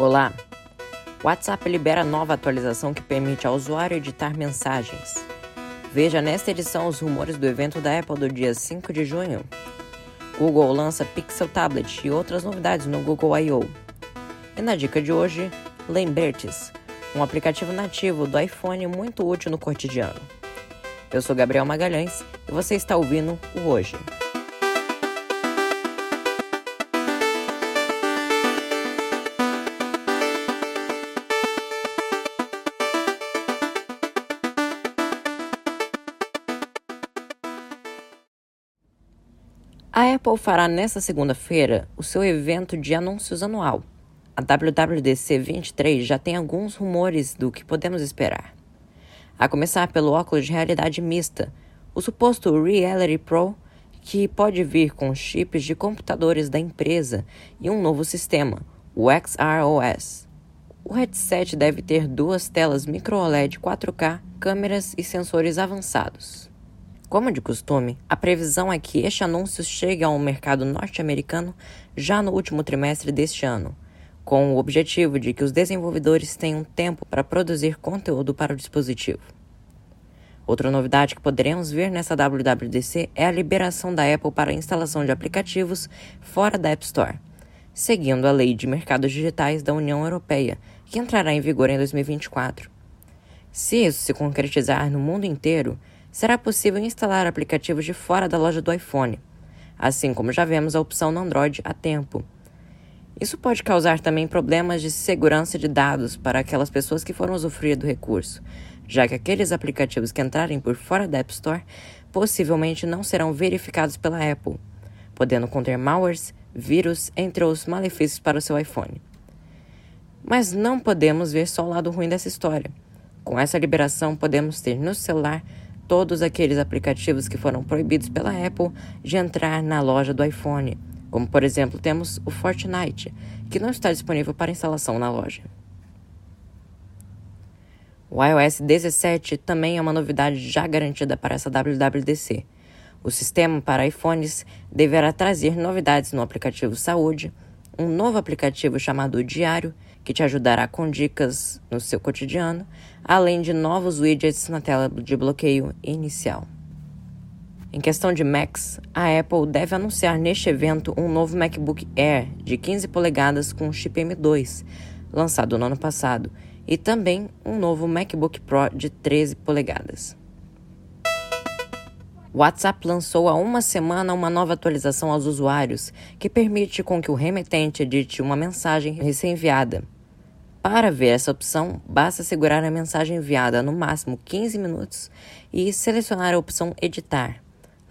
Olá! O WhatsApp libera nova atualização que permite ao usuário editar mensagens. Veja nesta edição os rumores do evento da Apple do dia 5 de junho. Google lança Pixel Tablet e outras novidades no Google I.O. E na dica de hoje, Lembertes, um aplicativo nativo do iPhone muito útil no cotidiano. Eu sou Gabriel Magalhães e você está ouvindo o Hoje. A Apple fará nesta segunda-feira o seu evento de anúncios anual. A WWDC 23 já tem alguns rumores do que podemos esperar. A começar pelo óculos de realidade mista, o suposto Reality Pro, que pode vir com chips de computadores da empresa e um novo sistema, o XROS. O headset deve ter duas telas microLED 4K, câmeras e sensores avançados. Como de costume, a previsão é que este anúncio chegue ao mercado norte-americano já no último trimestre deste ano, com o objetivo de que os desenvolvedores tenham tempo para produzir conteúdo para o dispositivo. Outra novidade que poderemos ver nessa WWDC é a liberação da Apple para a instalação de aplicativos fora da App Store, seguindo a Lei de Mercados Digitais da União Europeia, que entrará em vigor em 2024. Se isso se concretizar no mundo inteiro, será possível instalar aplicativos de fora da loja do iPhone, assim como já vemos a opção no Android há tempo. Isso pode causar também problemas de segurança de dados para aquelas pessoas que foram usufruir do recurso, já que aqueles aplicativos que entrarem por fora da App Store possivelmente não serão verificados pela Apple, podendo conter malwares, vírus, entre outros malefícios para o seu iPhone. Mas não podemos ver só o lado ruim dessa história. Com essa liberação, podemos ter no celular todos aqueles aplicativos que foram proibidos pela Apple de entrar na loja do iPhone, como por exemplo temos o Fortnite, que não está disponível para instalação na loja. O iOS 17 também é uma novidade já garantida para essa WWDC. O sistema para iPhones deverá trazer novidades no aplicativo Saúde, um novo aplicativo chamado Diário que te ajudará com dicas no seu cotidiano, além de novos widgets na tela de bloqueio inicial. Em questão de Macs, a Apple deve anunciar neste evento um novo MacBook Air de 15 polegadas com chip M2, lançado no ano passado, e também um novo MacBook Pro de 13 polegadas. O WhatsApp lançou há uma semana uma nova atualização aos usuários que permite com que o remetente edite uma mensagem recém-enviada. Para ver essa opção, basta segurar a mensagem enviada no máximo 15 minutos e selecionar a opção Editar.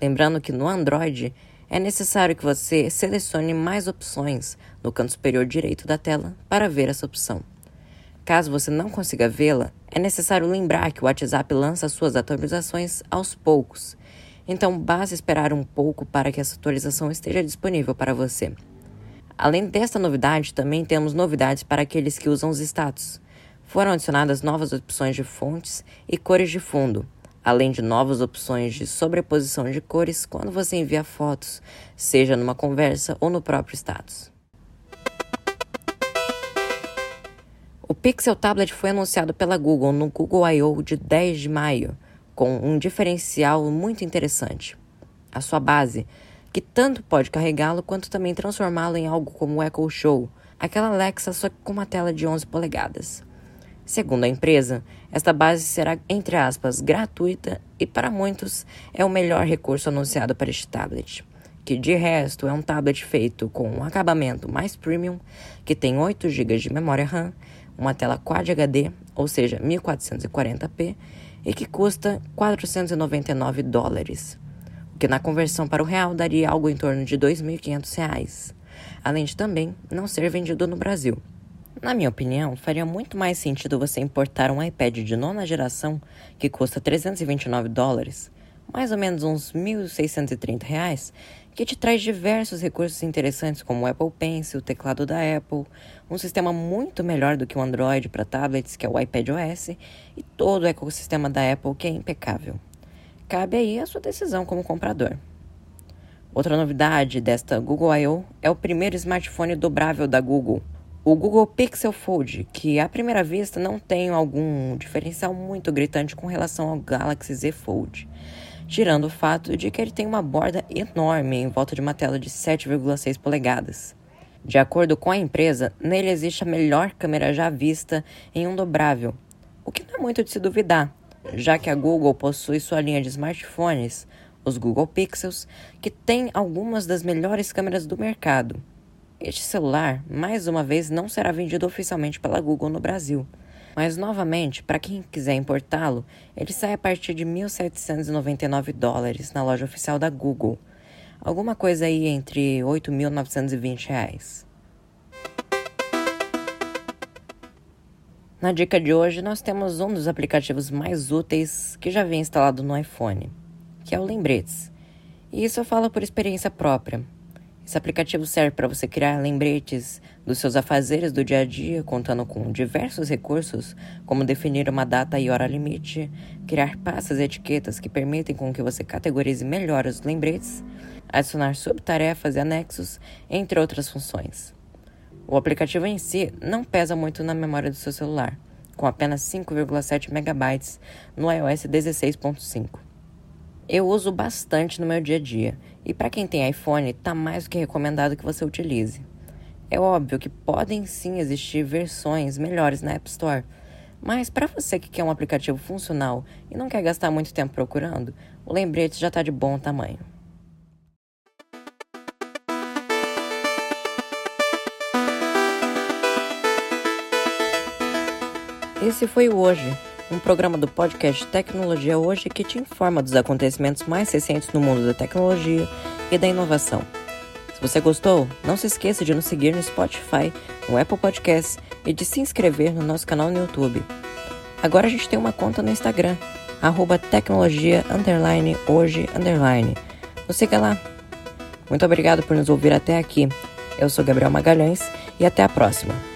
Lembrando que no Android é necessário que você selecione mais opções no canto superior direito da tela para ver essa opção. Caso você não consiga vê-la, é necessário lembrar que o WhatsApp lança suas atualizações aos poucos então basta esperar um pouco para que essa atualização esteja disponível para você. Além desta novidade, também temos novidades para aqueles que usam os status. Foram adicionadas novas opções de fontes e cores de fundo, além de novas opções de sobreposição de cores quando você envia fotos, seja numa conversa ou no próprio status. O Pixel Tablet foi anunciado pela Google no Google I.O. de 10 de maio com um diferencial muito interessante. A sua base, que tanto pode carregá-lo quanto também transformá-lo em algo como o Echo Show, aquela Alexa só com uma tela de 11 polegadas. Segundo a empresa, esta base será, entre aspas, gratuita e para muitos é o melhor recurso anunciado para este tablet, que de resto é um tablet feito com um acabamento mais premium, que tem 8 GB de memória RAM, uma tela Quad HD, ou seja, 1440p, e que custa 499 dólares, o que na conversão para o real daria algo em torno de 2.500 reais, além de também não ser vendido no Brasil. Na minha opinião, faria muito mais sentido você importar um iPad de nona geração que custa 329 dólares, mais ou menos uns 1.630 reais, que te traz diversos recursos interessantes como o Apple Pencil, o teclado da Apple, um sistema muito melhor do que o Android para tablets, que é o iPadOS, e todo o ecossistema da Apple que é impecável. Cabe aí a sua decisão como comprador. Outra novidade desta Google I.O. é o primeiro smartphone dobrável da Google, O Google Pixel Fold, que à primeira vista não tem algum diferencial muito gritante com relação ao Galaxy Z Fold, tirando o fato de que ele tem uma borda enorme em volta de uma tela de 7,6 polegadas. De acordo com a empresa, nele existe a melhor câmera já vista em um dobrável, o que não é muito de se duvidar, já que a Google possui sua linha de smartphones, os Google Pixels, que tem algumas das melhores câmeras do mercado. Este celular, mais uma vez, não será vendido oficialmente pela Google no Brasil. Mas, novamente, para quem quiser importá-lo, ele sai a partir de 1.799 dólares na loja oficial da Google. Alguma coisa aí entre 8.920 reais. Na dica de hoje, nós temos um dos aplicativos mais úteis que já vem instalado no iPhone, que é o Lembretes. E isso eu falo por experiência própria. Esse aplicativo serve para você criar lembretes dos seus afazeres do dia a dia, contando com diversos recursos, como definir uma data e hora limite, criar pastas e etiquetas que permitem com que você categorize melhor os lembretes, adicionar subtarefas e anexos, entre outras funções. O aplicativo em si não pesa muito na memória do seu celular, com apenas 5,7 MB no iOS 16.5. Eu uso bastante no meu dia a dia, e para quem tem iPhone, está mais do que recomendado que você utilize. É óbvio que podem sim existir versões melhores na App Store, mas para você que quer um aplicativo funcional e não quer gastar muito tempo procurando, o lembrete já está de bom tamanho. Esse foi o Hoje, um programa do podcast Tecnologia Hoje que te informa dos acontecimentos mais recentes no mundo da tecnologia e da inovação. Se você gostou, não se esqueça de nos seguir no Spotify, no Apple Podcasts e de se inscrever no nosso canal no YouTube. Agora a gente tem uma conta no Instagram, arroba tecnologia underline hoje underline. Nos siga lá. Muito obrigado por nos ouvir até aqui. Eu sou Gabriel Magalhães e até a próxima.